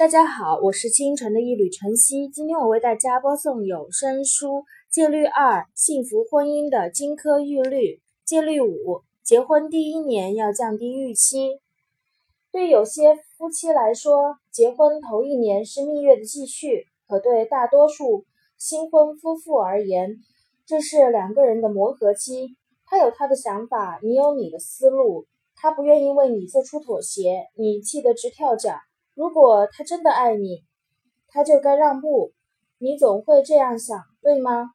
大家好，我是清晨的一缕晨曦。今天我为大家播送有声书《戒律二：幸福婚姻的金科玉律》。戒律五：结婚第一年要降低预期。对有些夫妻来说，结婚头一年是蜜月的继续；可对大多数新婚夫妇而言，这是两个人的磨合期。他有他的想法，你有你的思路。他不愿意为你做出妥协，你气得直跳脚。如果他真的爱你，他就该让步。你总会这样想，对吗？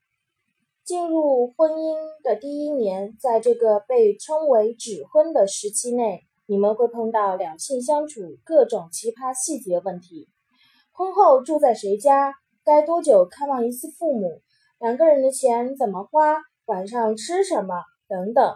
进入婚姻的第一年，在这个被称为“指婚”的时期内，你们会碰到两性相处各种奇葩细节问题：婚后住在谁家？该多久看望一次父母？两个人的钱怎么花？晚上吃什么？等等。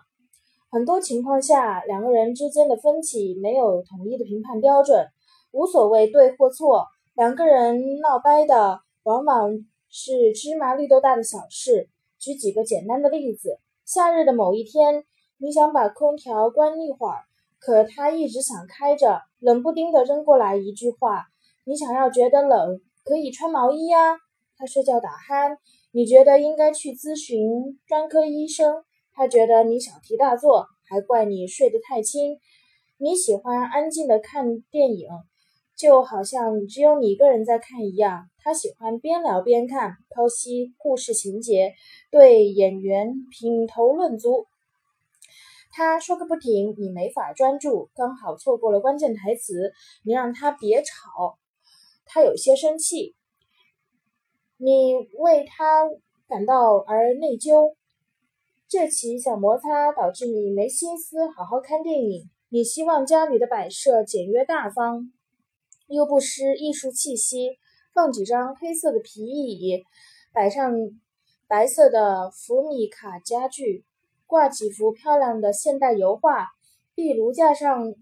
很多情况下，两个人之间的分歧没有统一的评判标准。无所谓对或错，两个人闹掰的往往是芝麻绿豆大的小事。举几个简单的例子：夏日的某一天，你想把空调关一会儿，可他一直想开着，冷不丁的扔过来一句话：“你想要觉得冷，可以穿毛衣呀。”他睡觉打鼾，你觉得应该去咨询专科医生。他觉得你小题大做，还怪你睡得太轻。你喜欢安静的看电影。就好像只有你一个人在看一样，他喜欢边聊边看，剖析故事情节，对演员品头论足。他说个不停，你没法专注，刚好错过了关键台词，你让他别吵，他有些生气，你为他感到而内疚。这起小摩擦导致你没心思好好看电影，你希望家里的摆设简约大方。又不失艺术气息，放几张黑色的皮椅，摆上白色的福米卡家具，挂几幅漂亮的现代油画，壁炉架上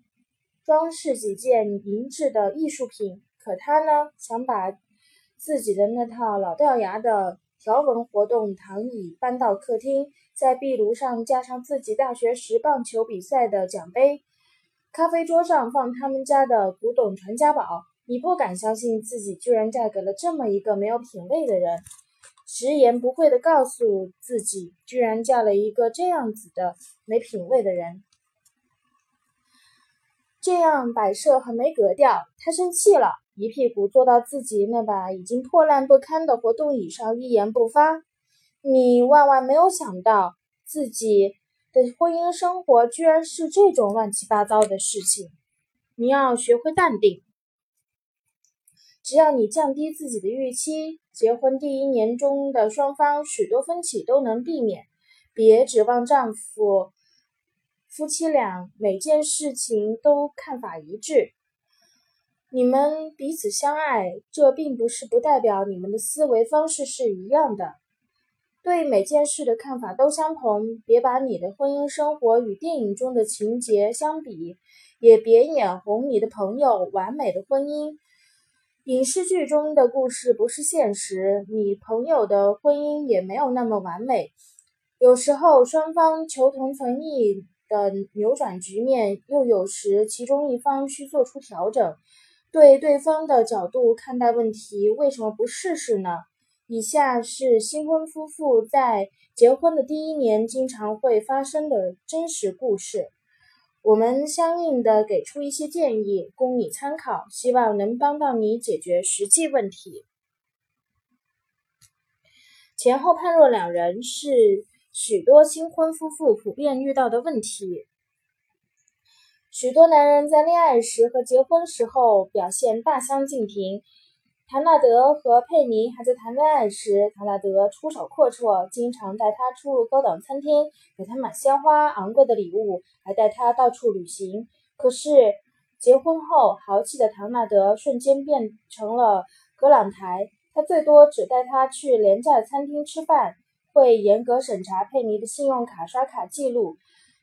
装饰几件银质的艺术品。可他呢，想把自己的那套老掉牙的条纹活动躺椅搬到客厅，在壁炉上架上自己大学时棒球比赛的奖杯。咖啡桌上放他们家的古董传家宝，你不敢相信自己居然嫁给了这么一个没有品味的人，直言不讳地告诉自己，居然嫁了一个这样子的没品味的人。这样摆设很没格调。他生气了，一屁股坐到自己那把已经破烂不堪的活动椅上，一言不发。你万万没有想到自己。婚姻生活居然是这种乱七八糟的事情，你要学会淡定。只要你降低自己的预期，结婚第一年中的双方许多分歧都能避免。别指望丈夫夫妻俩每件事情都看法一致。你们彼此相爱，这并不是不代表你们的思维方式是一样的。对每件事的看法都相同，别把你的婚姻生活与电影中的情节相比，也别眼红你的朋友完美的婚姻。影视剧中的故事不是现实，你朋友的婚姻也没有那么完美。有时候双方求同存异的扭转局面，又有时其中一方需做出调整。对对方的角度看待问题，为什么不试试呢？以下是新婚夫妇在结婚的第一年经常会发生的真实故事，我们相应的给出一些建议供你参考，希望能帮到你解决实际问题。前后判若两人是许多新婚夫妇普遍遇到的问题。许多男人在恋爱时和结婚时候表现大相径庭。唐纳德和佩妮还在谈恋爱时，唐纳德出手阔绰，经常带她出入高档餐厅，给她买鲜花、昂贵的礼物，还带她到处旅行。可是结婚后，豪气的唐纳德瞬间变成了格朗台，他最多只带她去廉价餐厅吃饭，会严格审查佩妮的信用卡刷卡记录，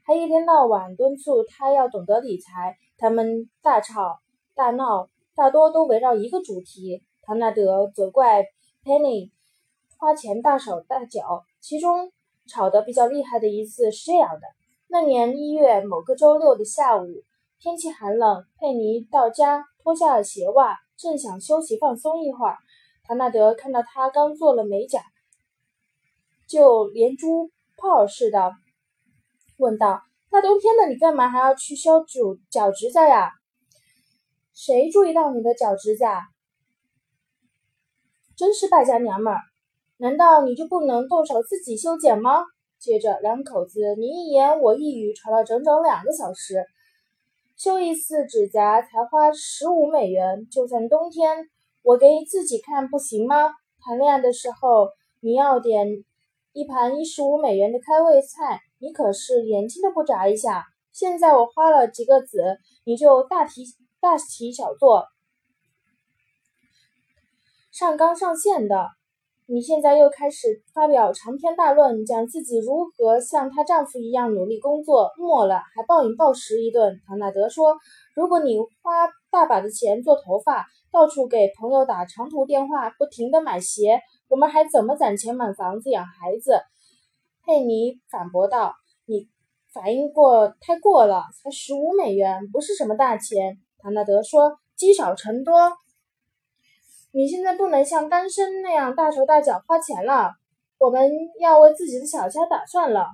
还一天到晚敦促她要懂得理财。他们大吵大闹，大多都围绕一个主题。唐纳德责怪 Penny 花钱大手大脚，其中吵得比较厉害的一次是这样的：那年一月某个周六的下午，天气寒冷，佩妮到家脱下了鞋袜，正想休息放松一会儿，唐纳德看到她刚做了美甲，就连珠炮似的问道：“大冬天的，你干嘛还要去修脚脚指甲呀？谁注意到你的脚指甲？真是败家娘们儿！难道你就不能动手自己修剪吗？”接着，两口子你一言我一语，吵了整整两个小时。修一次指甲才花十五美元，就算冬天，我给自己看不行吗？谈恋爱的时候，你要点一盘一十五美元的开胃菜，你可是眼睛都不眨一下。现在我花了几个子，你就大题大题小做，上纲上线的。你现在又开始发表长篇大论，讲自己如何像她丈夫一样努力工作，末了还暴饮暴食一顿。唐纳德说：“如果你花大把的钱做头发，到处给朋友打长途电话，不停的买鞋，我们还怎么攒钱买房子、养孩子？”佩妮反驳道：“你反应过太过了，才十五美元，不是什么大钱。”唐纳德说：“积少成多。”你现在不能像单身那样大手大脚花钱了，我们要为自己的小家打算了。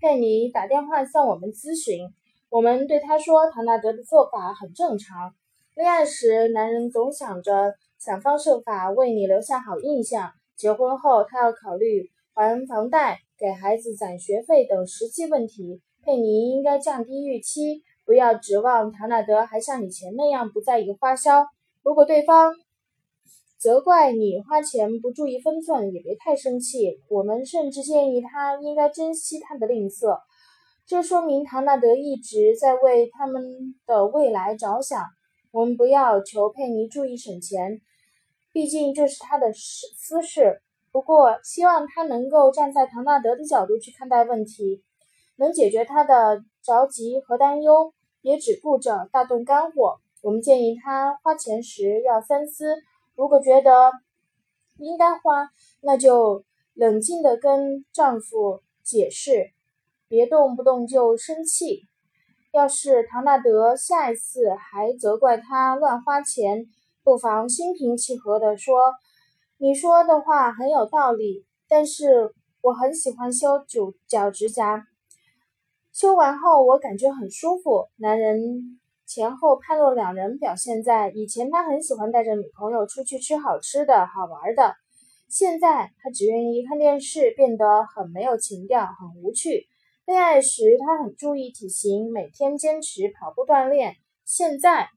佩妮打电话向我们咨询，我们对他说，唐纳德的做法很正常。恋爱时，男人总想着想方设法为你留下好印象；结婚后，他要考虑还房贷、给孩子攒学费等实际问题。佩妮应该降低预期，不要指望唐纳德还像以前那样不在意花销。如果对方，责怪你花钱不注意分寸，也别太生气。我们甚至建议他应该珍惜他的吝啬，这说明唐纳德一直在为他们的未来着想。我们不要求佩妮注意省钱，毕竟这是他的私事。不过，希望他能够站在唐纳德的角度去看待问题，能解决他的着急和担忧，别只顾着大动肝火。我们建议他花钱时要三思。如果觉得应该花，那就冷静地跟丈夫解释，别动不动就生气。要是唐纳德下一次还责怪他乱花钱，不妨心平气和地说：“你说的话很有道理，但是我很喜欢修脚脚指甲，修完后我感觉很舒服。”男人。前后判若两人，表现在以前他很喜欢带着女朋友出去吃好吃的好玩的，现在他只愿意看电视，变得很没有情调，很无趣。恋爱时他很注意体型，每天坚持跑步锻炼，现在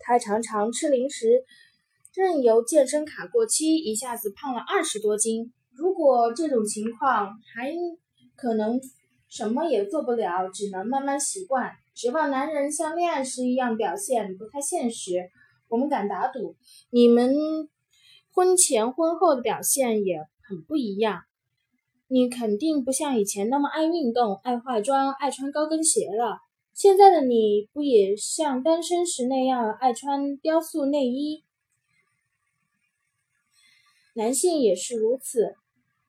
他常常吃零食，任由健身卡过期，一下子胖了二十多斤。如果这种情况还可能什么也做不了，只能慢慢习惯。指望男人像恋爱时一样表现不太现实。我们敢打赌，你们婚前婚后的表现也很不一样。你肯定不像以前那么爱运动、爱化妆、爱穿高跟鞋了。现在的你不也像单身时那样爱穿雕塑内衣？男性也是如此，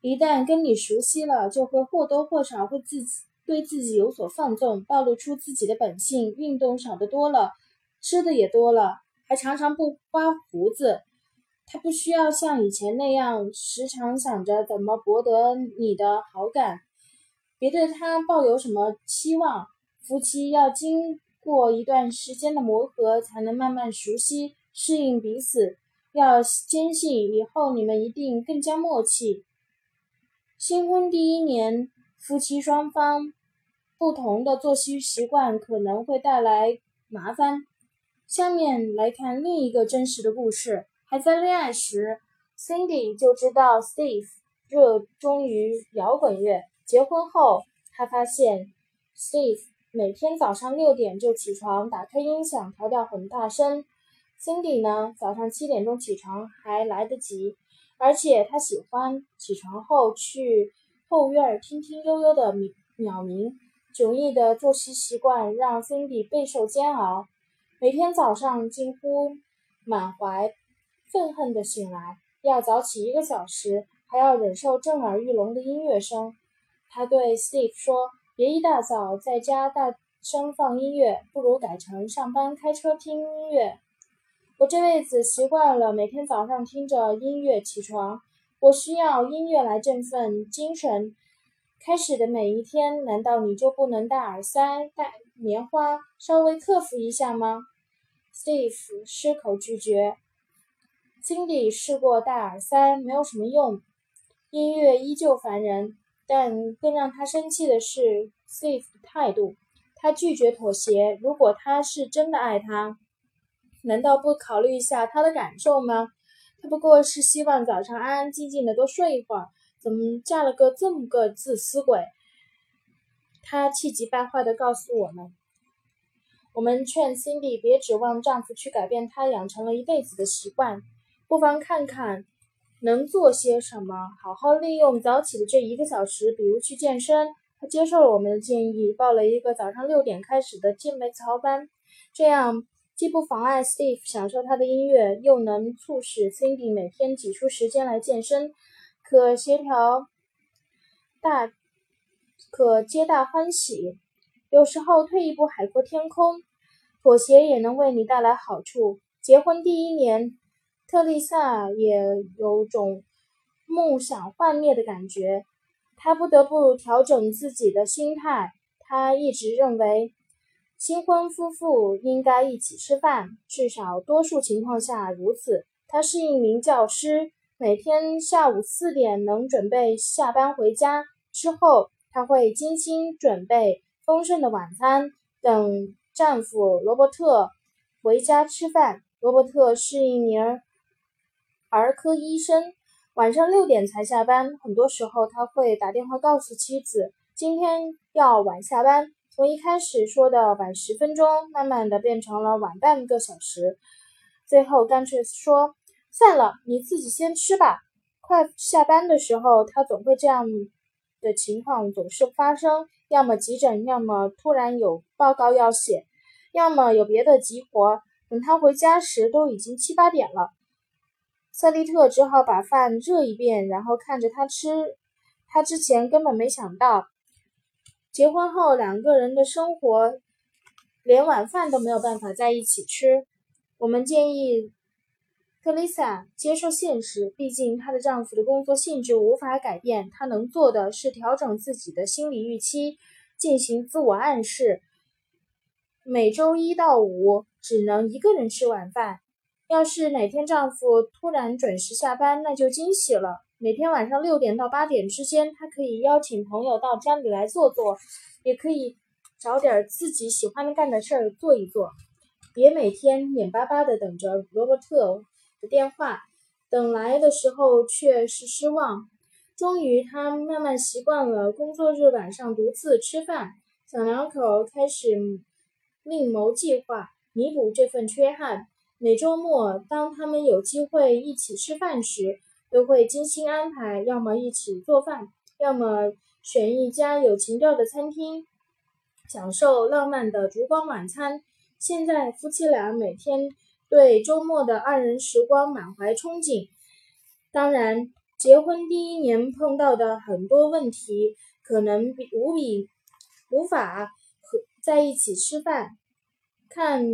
一旦跟你熟悉了，就会或多或少会自己。对自己有所放纵，暴露出自己的本性。运动少的多了，吃的也多了，还常常不刮胡子。他不需要像以前那样时常想着怎么博得你的好感，别对他抱有什么期望。夫妻要经过一段时间的磨合，才能慢慢熟悉、适应彼此。要坚信以后你们一定更加默契。新婚第一年，夫妻双方。不同的作息习惯可能会带来麻烦。下面来看另一个真实的故事。还在恋爱时，Cindy 就知道 Steve 热衷于摇滚乐。结婚后，她发现 Steve 每天早上六点就起床，打开音响调调很大声。Cindy 呢，早上七点钟起床还来得及，而且她喜欢起床后去后院听听悠悠的鸟鸣。迥异的作息习惯让 Cindy 备受煎熬，每天早上近乎满怀愤恨地醒来，要早起一个小时，还要忍受震耳欲聋的音乐声。他对 Steve 说：“别一大早在家大声放音乐，不如改成上班开车听音乐。”我这辈子习惯了每天早上听着音乐起床，我需要音乐来振奋精神。开始的每一天，难道你就不能戴耳塞、戴棉花，稍微克服一下吗？Steve 矢口拒绝。Cindy 试过戴耳塞，没有什么用，音乐依旧烦人。但更让他生气的是 Steve 的态度，他拒绝妥协。如果他是真的爱他，难道不考虑一下他的感受吗？他不过是希望早上安安静静的多睡一会儿。怎么嫁了个这么个自私鬼？他气急败坏地告诉我们：“我们劝 Cindy 别指望丈夫去改变她养成了一辈子的习惯，不妨看看能做些什么，好好利用早起的这一个小时，比如去健身。”她接受了我们的建议，报了一个早上六点开始的健美操班，这样既不妨碍 Steve 享受他的音乐，又能促使 Cindy 每天挤出时间来健身。可协调大，可皆大欢喜。有时候退一步海阔天空，妥协也能为你带来好处。结婚第一年，特丽萨也有种梦想幻灭的感觉，她不得不调整自己的心态。她一直认为，新婚夫妇应该一起吃饭，至少多数情况下如此。她是一名教师。每天下午四点能准备下班回家之后，她会精心准备丰盛的晚餐，等丈夫罗伯特回家吃饭。罗伯特是一名儿科医生，晚上六点才下班。很多时候，他会打电话告诉妻子今天要晚下班。从一开始说的晚十分钟，慢慢的变成了晚半个小时，最后干脆说。算了，你自己先吃吧。快下班的时候，他总会这样的情况总是发生：要么急诊，要么突然有报告要写，要么有别的急活。等他回家时，都已经七八点了。赛利特只好把饭热一遍，然后看着他吃。他之前根本没想到，结婚后两个人的生活连晚饭都没有办法在一起吃。我们建议。特丽莎接受现实，毕竟她的丈夫的工作性质无法改变。她能做的是调整自己的心理预期，进行自我暗示。每周一到五只能一个人吃晚饭。要是哪天丈夫突然准时下班，那就惊喜了。每天晚上六点到八点之间，她可以邀请朋友到家里来坐坐，也可以找点自己喜欢干的事儿做一做。别每天眼巴巴的等着罗伯特。的电话，等来的时候却是失望。终于，他慢慢习惯了工作日晚上独自吃饭。小两口开始另谋计划，弥补这份缺憾。每周末，当他们有机会一起吃饭时，都会精心安排，要么一起做饭，要么选一家有情调的餐厅，享受浪漫的烛光晚餐。现在，夫妻俩每天。对周末的二人时光满怀憧憬。当然，结婚第一年碰到的很多问题，可能比无比无法和在一起吃饭。看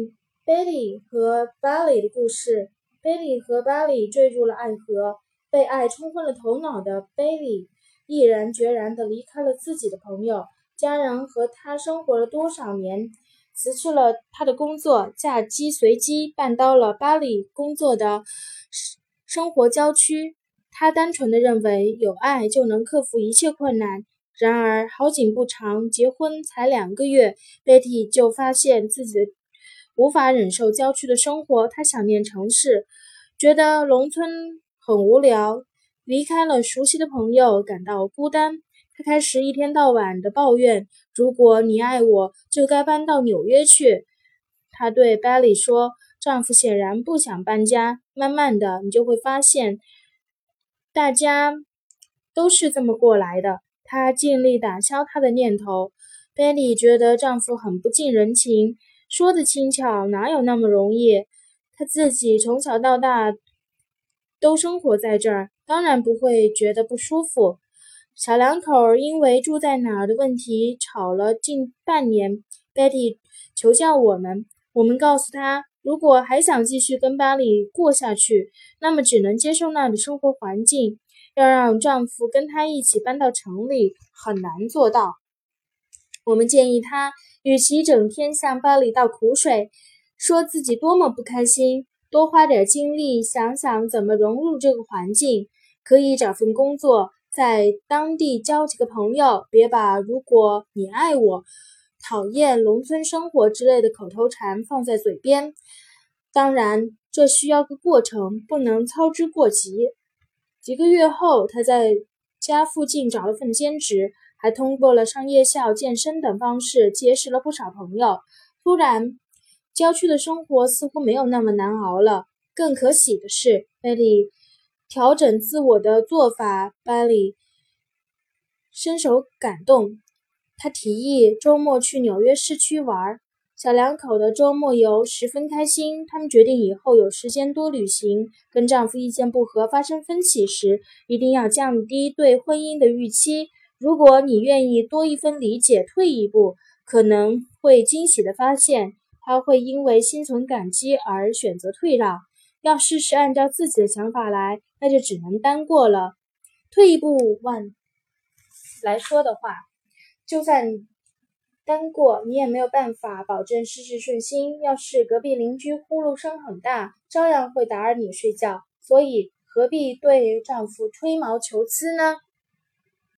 Billy 和 Billy 的故事，Billy 和 Billy 坠入了爱河，被爱冲昏了头脑的 Billy 毅然决然地离开了自己的朋友、家人和他生活了多少年。辞去了他的工作，嫁鸡随鸡，搬到了巴黎工作的生活郊区。他单纯的认为有爱就能克服一切困难。然而好景不长，结婚才两个月，Betty 就发现自己无法忍受郊区的生活。他想念城市，觉得农村很无聊，离开了熟悉的朋友，感到孤单。他开始一天到晚的抱怨：“如果你爱我，就该搬到纽约去。”他对 Belly 说：“丈夫显然不想搬家。慢慢的，你就会发现，大家都是这么过来的。”他尽力打消他的念头。Belly 觉得丈夫很不近人情，说的轻巧，哪有那么容易？她自己从小到大都生活在这儿，当然不会觉得不舒服。小两口因为住在哪儿的问题吵了近半年。Betty 求教我们，我们告诉他如果还想继续跟巴里过下去，那么只能接受那里生活环境。要让丈夫跟她一起搬到城里，很难做到。我们建议她，与其整天向巴里倒苦水，说自己多么不开心，多花点精力想想怎么融入这个环境。可以找份工作，在当地交几个朋友，别把“如果你爱我”。讨厌农村生活之类的口头禅放在嘴边，当然这需要个过程，不能操之过急。几个月后，他在家附近找了份兼职，还通过了上夜校、健身等方式结识了不少朋友。突然，郊区的生活似乎没有那么难熬了。更可喜的是，贝利调整自我的做法，巴里深受感动。他提议周末去纽约市区玩，小两口的周末游十分开心。他们决定以后有时间多旅行。跟丈夫意见不合、发生分歧时，一定要降低对婚姻的预期。如果你愿意多一分理解，退一步，可能会惊喜的发现，他会因为心存感激而选择退让。要事事按照自己的想法来，那就只能单过了。退一步万来说的话。就算单过，你也没有办法保证事事顺心。要是隔壁邻居呼噜声很大，照样会打扰你睡觉。所以何必对丈夫吹毛求疵呢？